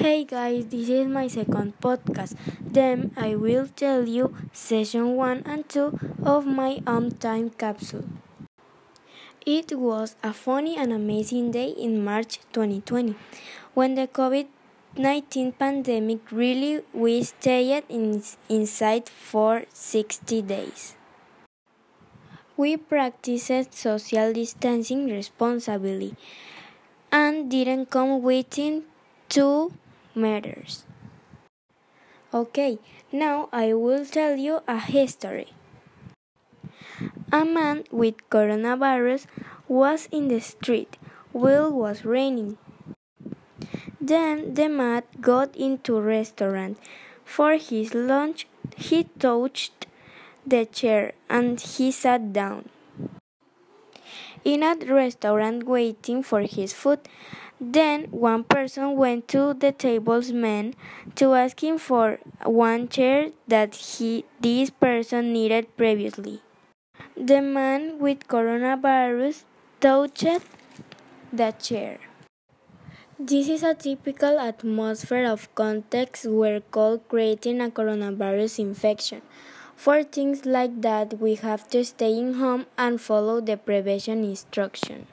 Hey guys, this is my second podcast. Then I will tell you session 1 and 2 of my own time capsule. It was a funny and amazing day in March 2020 when the COVID 19 pandemic really we stayed in, inside for 60 days. We practiced social distancing responsibly and didn't come within two meters. Okay, now I will tell you a history. A man with coronavirus was in the street while was raining. Then the man got into restaurant. For his lunch, he touched the chair and he sat down. In a restaurant waiting for his food, then one person went to the table's man to ask him for one chair that he this person needed previously. The man with coronavirus touched the chair. This is a typical atmosphere of context where called creating a coronavirus infection. For things like that, we have to stay in home and follow the prevention instruction.